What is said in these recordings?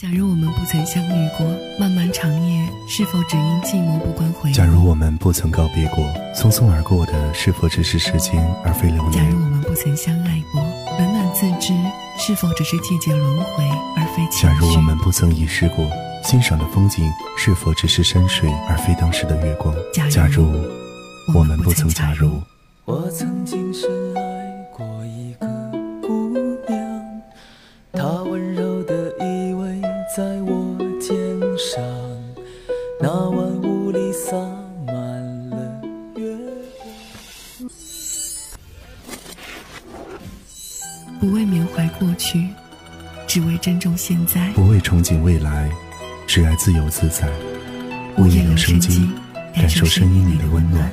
假如我们不曾相遇过，漫漫长夜是否只因寂寞不关回？假如我们不曾告别过，匆匆而过的是否只是时间而非流年？假如我们不曾相爱过，冷暖自知是否只是季节轮回而非情绪？假如我们不曾遗失过，欣赏的风景是否只是山水而非当时的月光？假如我们不曾假如，我曾经深过去，只为珍重现在；不为憧憬未来，只爱自由自在。午夜留声机，感受声音里的温暖。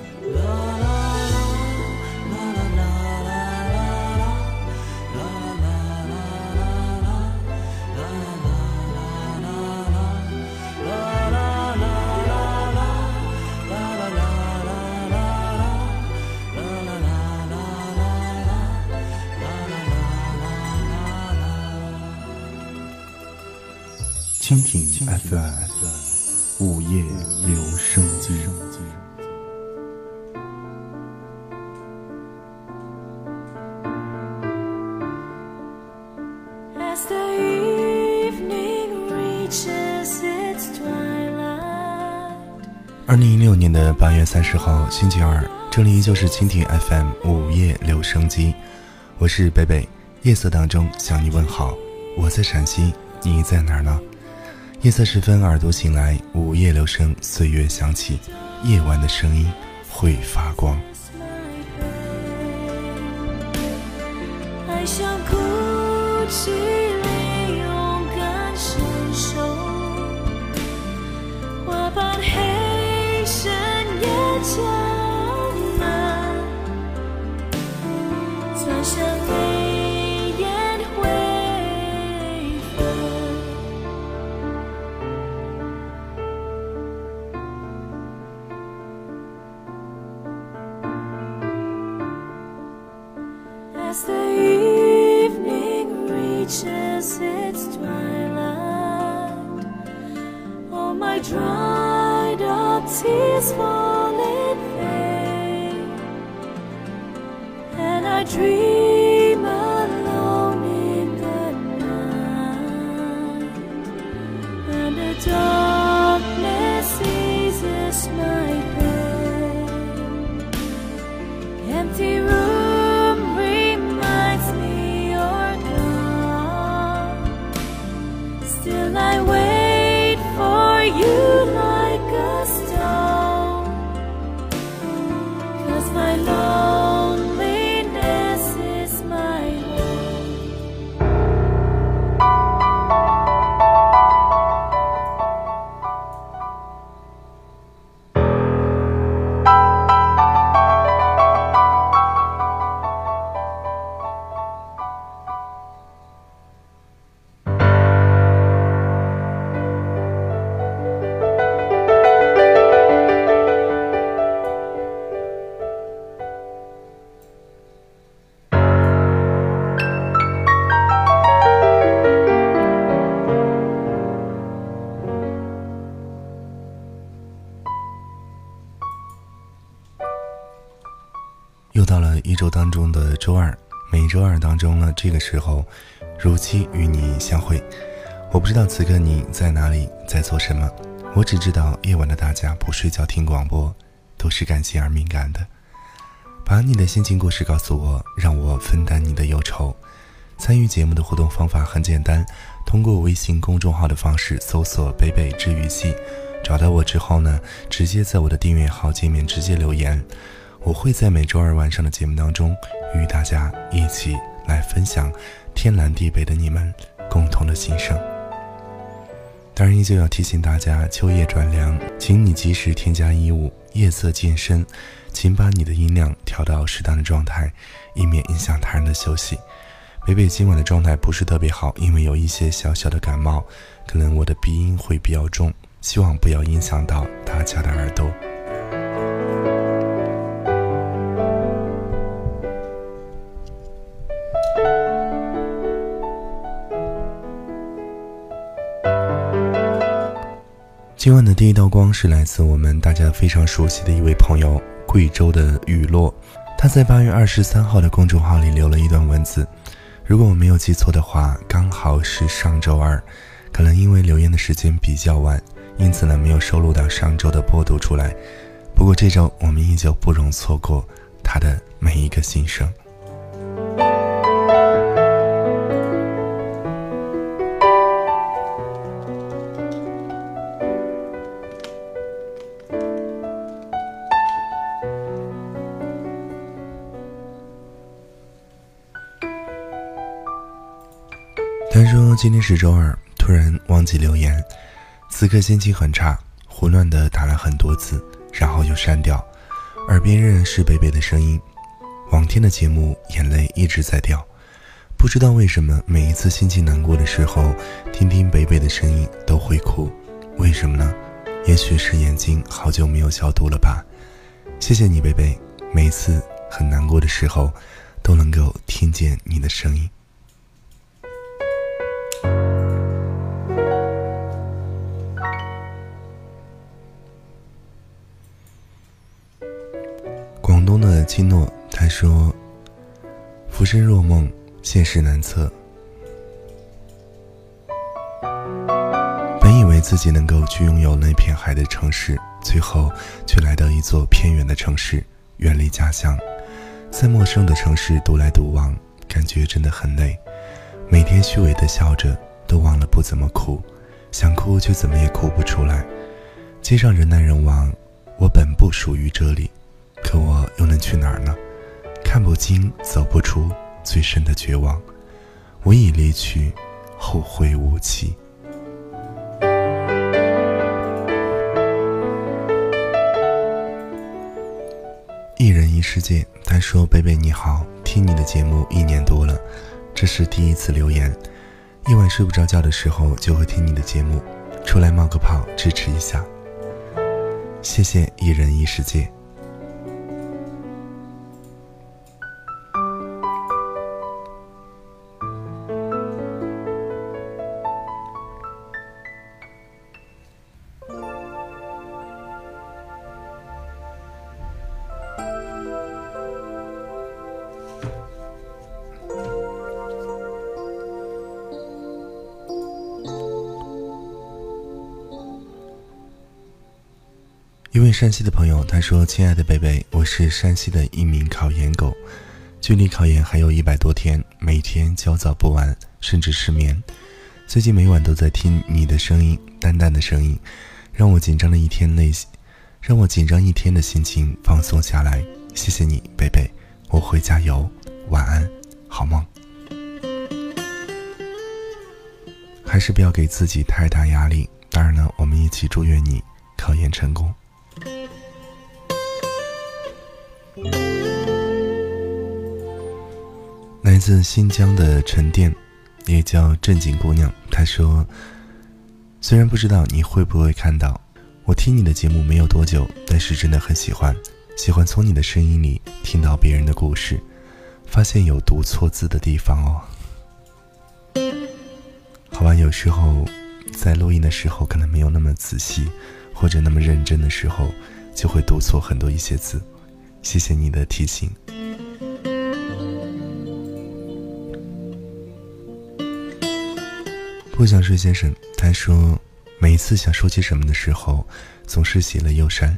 二零一六年的八月三十号星期二，这里依旧是蜻蜓 FM 午夜留声机，我是北北，夜色当中向你问好，我在陕西，你在哪儿呢？夜色时分，耳朵醒来，午夜留声，岁月响起，夜晚的声音会发光。周当中的周二，每周二当中呢，这个时候如期与你相会。我不知道此刻你在哪里，在做什么，我只知道夜晚的大家不睡觉听广播，都是感性而敏感的。把你的心情故事告诉我，让我分担你的忧愁。参与节目的互动方法很简单，通过微信公众号的方式搜索“北北治愈系”，找到我之后呢，直接在我的订阅号界面直接留言。我会在每周二晚上的节目当中，与大家一起来分享天南地北的你们共同的心声。当然，依旧要提醒大家，秋夜转凉，请你及时添加衣物。夜色渐深，请把你的音量调到适当的状态，以免影响他人的休息。北北今晚的状态不是特别好，因为有一些小小的感冒，可能我的鼻音会比较重，希望不要影响到大家的耳朵。今晚的第一道光是来自我们大家非常熟悉的一位朋友，贵州的雨落。他在八月二十三号的公众号里留了一段文字，如果我没有记错的话，刚好是上周二。可能因为留言的时间比较晚，因此呢没有收录到上周的播读出来。不过这周我们依旧不容错过他的每一个心声。说：“今天是周二，突然忘记留言，此刻心情很差，胡乱的打了很多字，然后又删掉。耳边仍然是贝贝的声音。往天的节目，眼泪一直在掉。不知道为什么，每一次心情难过的时候，听听贝贝的声音都会哭。为什么呢？也许是眼睛好久没有消毒了吧。谢谢你，贝贝，每次很难过的时候，都能够听见你的声音。”七诺，他说：“浮生若梦，现实难测。本以为自己能够去拥有那片海的城市，最后却来到一座偏远的城市，远离家乡，在陌生的城市独来独往，感觉真的很累。每天虚伪的笑着，都忘了不怎么哭，想哭却怎么也哭不出来。街上人来人往，我本不属于这里。”可我又能去哪儿呢？看不清，走不出最深的绝望。我已离去，后会无期。一人一世界。他说：“贝贝你好，听你的节目一年多了，这是第一次留言。夜晚睡不着觉的时候就会听你的节目，出来冒个泡支持一下。谢谢一人一世界。”山西的朋友他说：“亲爱的贝贝，我是山西的一名考研狗，距离考研还有一百多天，每天焦躁不安，甚至失眠。最近每晚都在听你的声音，淡淡的声音，让我紧张的一天内心，让我紧张一天的心情放松下来。谢谢你，贝贝，我会加油。晚安，好梦。还是不要给自己太大压力。当然了，我们一起祝愿你考研成功。”来自新疆的沉淀，也叫正经姑娘。她说：“虽然不知道你会不会看到，我听你的节目没有多久，但是真的很喜欢，喜欢从你的声音里听到别人的故事，发现有读错字的地方哦。好吧，有时候在录音的时候可能没有那么仔细，或者那么认真的时候，就会读错很多一些字。谢谢你的提醒。”不想睡先生，他说，每一次想说些什么的时候，总是喜了又删。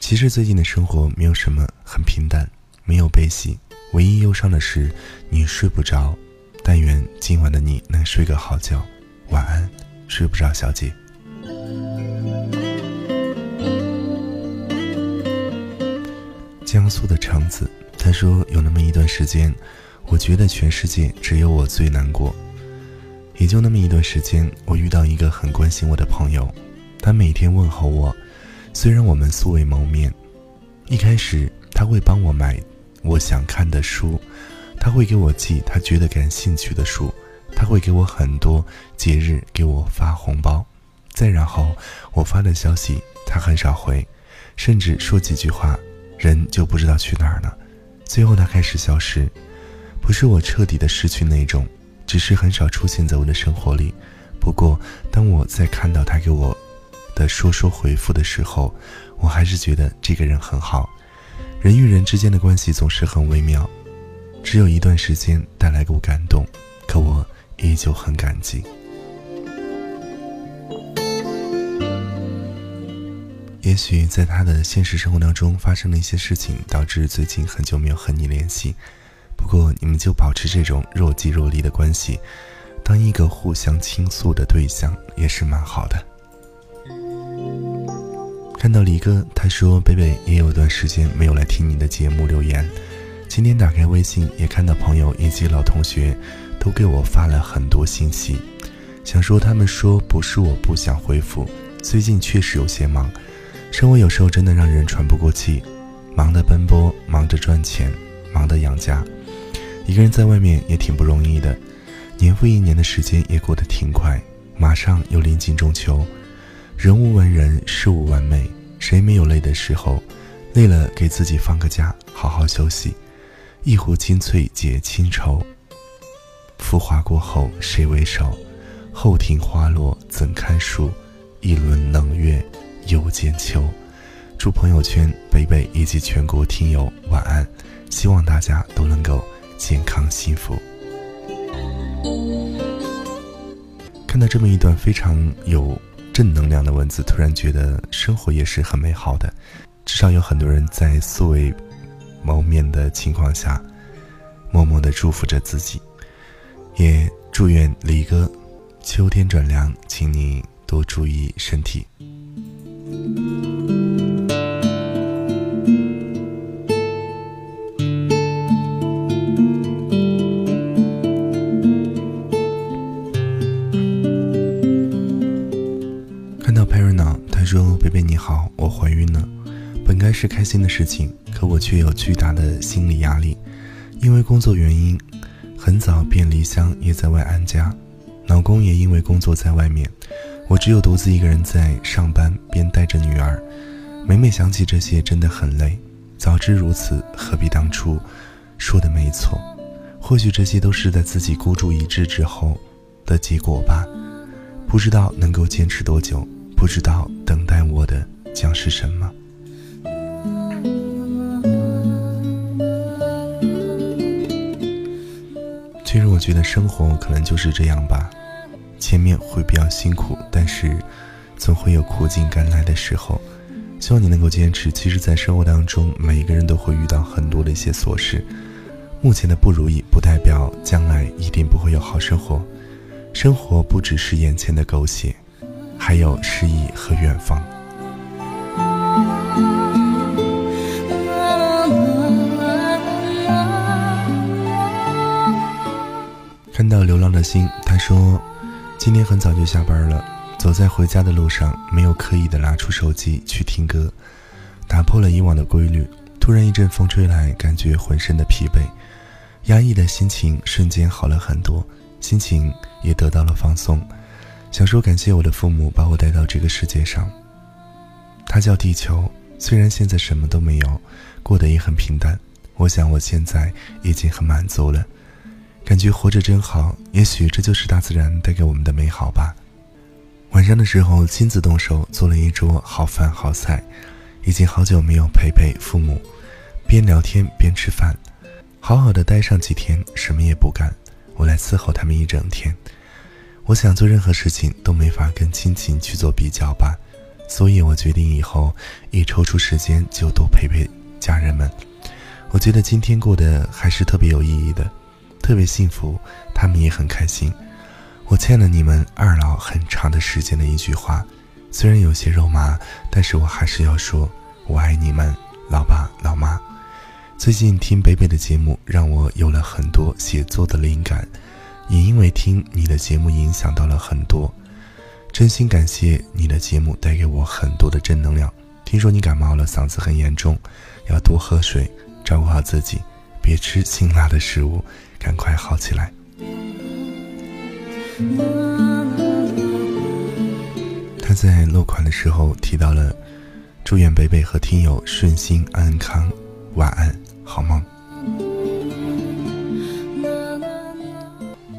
其实最近的生活没有什么，很平淡，没有悲喜。唯一忧伤的是你睡不着。但愿今晚的你能睡个好觉，晚安，睡不着小姐。江苏的橙子，他说有那么一段时间，我觉得全世界只有我最难过。也就那么一段时间，我遇到一个很关心我的朋友，他每天问候我，虽然我们素未谋面。一开始他会帮我买我想看的书，他会给我寄他觉得感兴趣的书，他会给我很多节日给我发红包。再然后我发的消息他很少回，甚至说几句话，人就不知道去哪儿了。最后他开始消失，不是我彻底的失去那种。只是很少出现在我的生活里。不过，当我在看到他给我的说说回复的时候，我还是觉得这个人很好。人与人之间的关系总是很微妙，只有一段时间带来过感动，可我依旧很感激。也许在他的现实生活当中发生了一些事情，导致最近很久没有和你联系。不过你们就保持这种若即若离的关系，当一个互相倾诉的对象也是蛮好的。看到李哥，他说北北也有段时间没有来听你的节目留言，今天打开微信也看到朋友以及老同学都给我发了很多信息，想说他们说不是我不想回复，最近确实有些忙。生活有时候真的让人喘不过气，忙的奔波，忙着赚钱，忙的养家，一个人在外面也挺不容易的。年复一年的时间也过得挺快，马上又临近中秋，人无完人，事无完美，谁没有累的时候？累了给自己放个假，好好休息。一壶清翠解清愁。浮华过后谁为首？后庭花落怎堪数？一轮冷月。又见秋，祝朋友圈北北以及全国听友晚安，希望大家都能够健康幸福。看到这么一段非常有正能量的文字，突然觉得生活也是很美好的，至少有很多人在素未谋面的情况下，默默的祝福着自己，也祝愿李哥秋天转凉，请你多注意身体。是开心的事情，可我却有巨大的心理压力，因为工作原因，很早便离乡，也在外安家。老公也因为工作在外面。”我只有独自一个人在上班，边带着女儿。每每想起这些，真的很累。早知如此，何必当初？说的没错，或许这些都是在自己孤注一掷之后的结果吧。不知道能够坚持多久，不知道等待我的将是什么。其实，我觉得生活可能就是这样吧。前面会比较辛苦，但是总会有苦尽甘来的时候。希望你能够坚持。其实，在生活当中，每一个人都会遇到很多的一些琐事。目前的不如意，不代表将来一定不会有好生活。生活不只是眼前的苟且，还有诗意和远方。到流浪的心，他说。今天很早就下班了，走在回家的路上，没有刻意的拿出手机去听歌，打破了以往的规律。突然一阵风吹来，感觉浑身的疲惫，压抑的心情瞬间好了很多，心情也得到了放松。想说感谢我的父母把我带到这个世界上，他叫地球。虽然现在什么都没有，过得也很平淡，我想我现在已经很满足了。感觉活着真好，也许这就是大自然带给我们的美好吧。晚上的时候，亲自动手做了一桌好饭好菜，已经好久没有陪陪父母，边聊天边吃饭，好好的待上几天，什么也不干，我来伺候他们一整天。我想做任何事情都没法跟亲情去做比较吧，所以我决定以后一抽出时间就多陪陪家人们。我觉得今天过得还是特别有意义的。特别幸福，他们也很开心。我欠了你们二老很长的时间的一句话，虽然有些肉麻，但是我还是要说，我爱你们，老爸老妈。最近听北北的节目，让我有了很多写作的灵感，也因为听你的节目影响到了很多。真心感谢你的节目带给我很多的正能量。听说你感冒了，嗓子很严重，要多喝水，照顾好自己，别吃辛辣的食物。赶快好起来！他在落款的时候提到了，祝愿北北和听友顺心安康，晚安，好梦。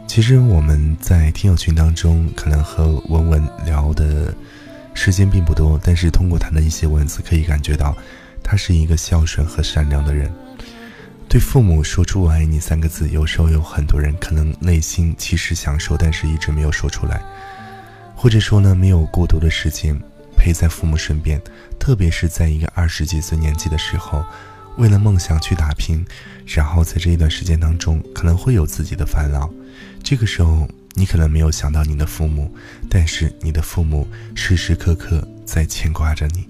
其实我们在听友群当中，可能和文文聊的时间并不多，但是通过他的一些文字，可以感觉到他是一个孝顺和善良的人。对父母说出“我爱你”三个字，有时候有很多人可能内心其实想说，但是一直没有说出来，或者说呢，没有过多的时间陪在父母身边，特别是在一个二十几岁年纪的时候。为了梦想去打拼，然后在这一段时间当中，可能会有自己的烦恼。这个时候，你可能没有想到你的父母，但是你的父母时时刻刻在牵挂着你。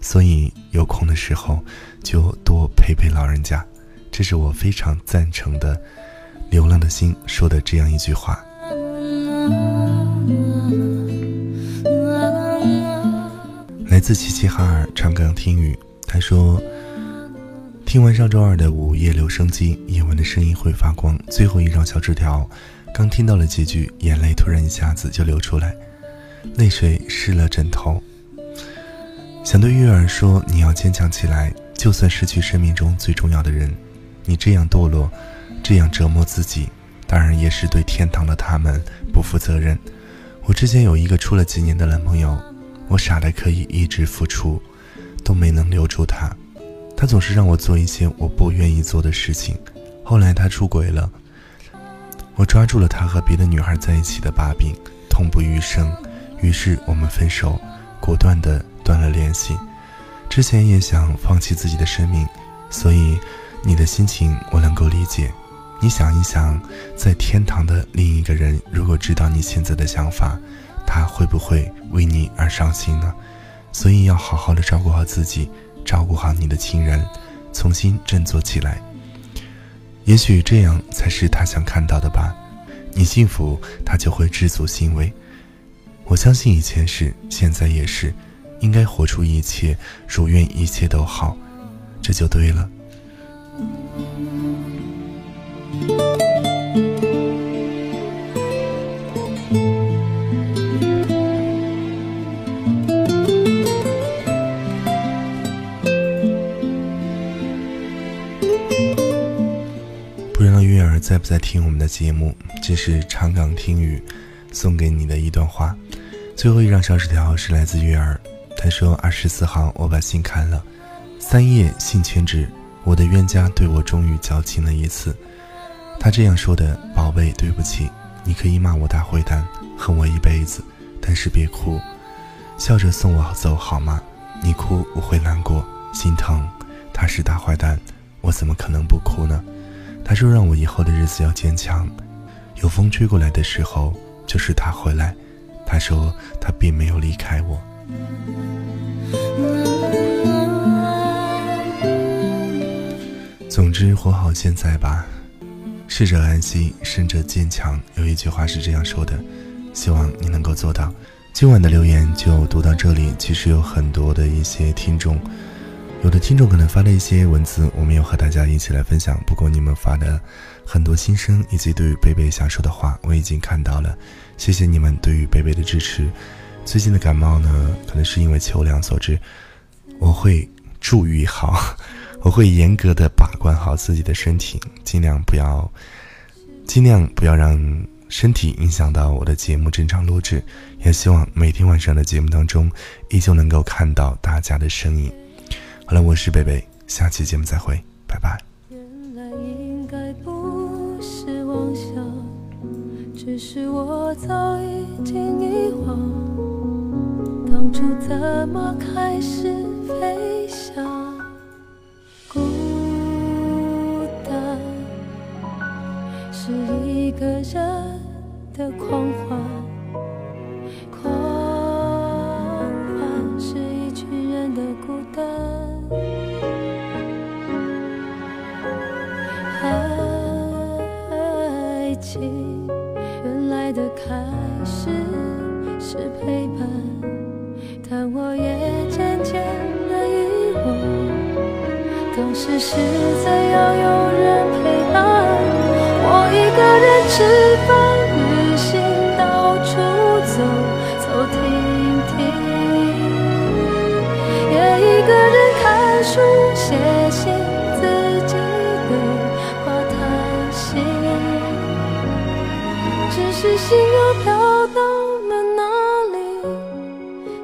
所以有空的时候，就多陪陪老人家。这是我非常赞成的。流浪的心说的这样一句话。来自齐齐哈尔长歌听雨，他说。听完上周二的午夜留声机，夜晚的声音会发光。最后一张小纸条，刚听到了几句，眼泪突然一下子就流出来，泪水湿了枕头。想对月儿说：“你要坚强起来，就算失去生命中最重要的人，你这样堕落，这样折磨自己，当然也是对天堂的他们不负责任。”我之前有一个处了几年的男朋友，我傻的可以一直付出，都没能留住他。他总是让我做一些我不愿意做的事情。后来他出轨了，我抓住了他和别的女孩在一起的把柄，痛不欲生。于是我们分手，果断的断了联系。之前也想放弃自己的生命，所以你的心情我能够理解。你想一想，在天堂的另一个人，如果知道你现在的想法，他会不会为你而伤心呢？所以要好好的照顾好自己。照顾好你的亲人，重新振作起来。也许这样才是他想看到的吧。你幸福，他就会知足欣慰。我相信以前是，现在也是，应该活出一切，如愿一切都好，这就对了。不知道月儿在不在听我们的节目？这是长港听雨送给你的一段话。最后一张小纸条是来自月儿，他说：“二十四号我把信看了，三页信全纸，我的冤家对我终于矫情了一次。他这样说的：宝贝，对不起，你可以骂我大坏蛋，恨我一辈子，但是别哭，笑着送我走好吗？你哭我会难过，心疼。他是大坏蛋，我怎么可能不哭呢？”他说：“让我以后的日子要坚强。有风吹过来的时候，就是他回来。他说他并没有离开我。总之，活好现在吧。逝者安息，生者坚强。有一句话是这样说的，希望你能够做到。今晚的留言就读到这里。其实有很多的一些听众。”有的听众可能发了一些文字，我没有和大家一起来分享。不过你们发的很多心声以及对于贝贝想说的话，我已经看到了。谢谢你们对于贝贝的支持。最近的感冒呢，可能是因为秋凉所致，我会注意好，我会严格的把关好自己的身体，尽量不要，尽量不要让身体影响到我的节目正常录制。也希望每天晚上的节目当中，依旧能够看到大家的身影。好了，我是贝贝，下期节目再会，拜拜。原来应该不是妄想，只是我早已经遗忘，当初怎么开始飞人吃饭、旅行、到处走走停停，也一个人看书、写信。自己对话、谈心，只是心又飘到了哪里？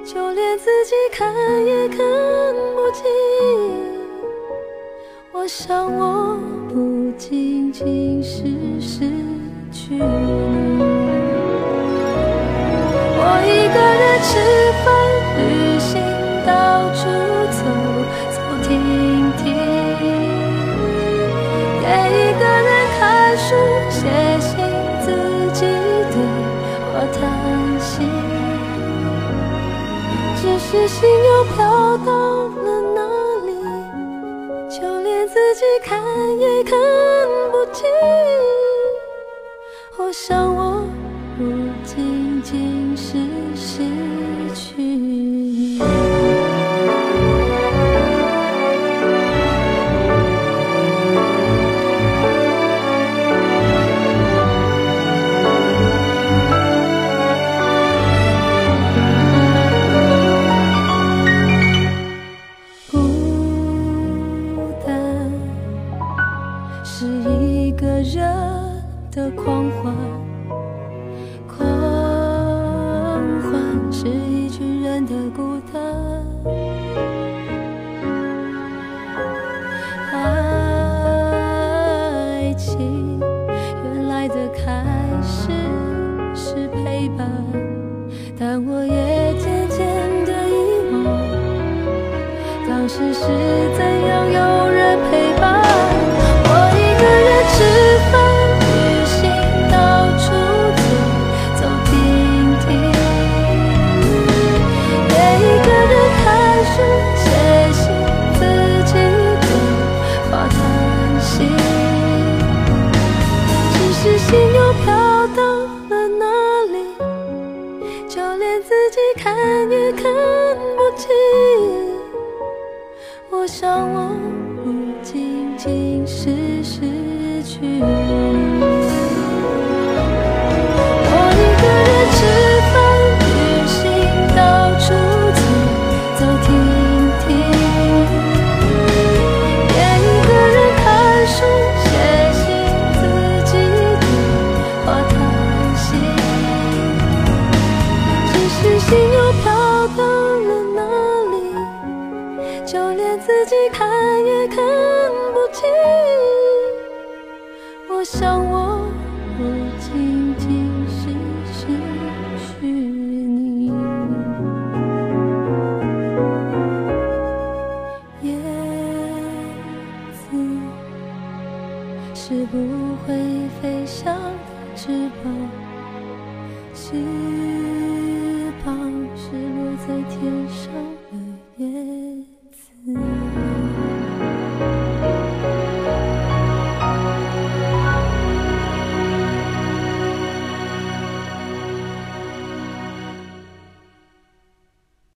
就连。自己看也看不清。我想，我不仅仅是失我一个人吃饭、旅行，到处走走停停，也一个人看书、写信，自己对我叹息。只是心又飘到了哪里，就连自己看也看不清。的狂欢，狂欢是一群人的孤单。爱情原来的开始是陪伴，但我也渐渐的遗忘。当时是怎样有就连自己看也看不清。我想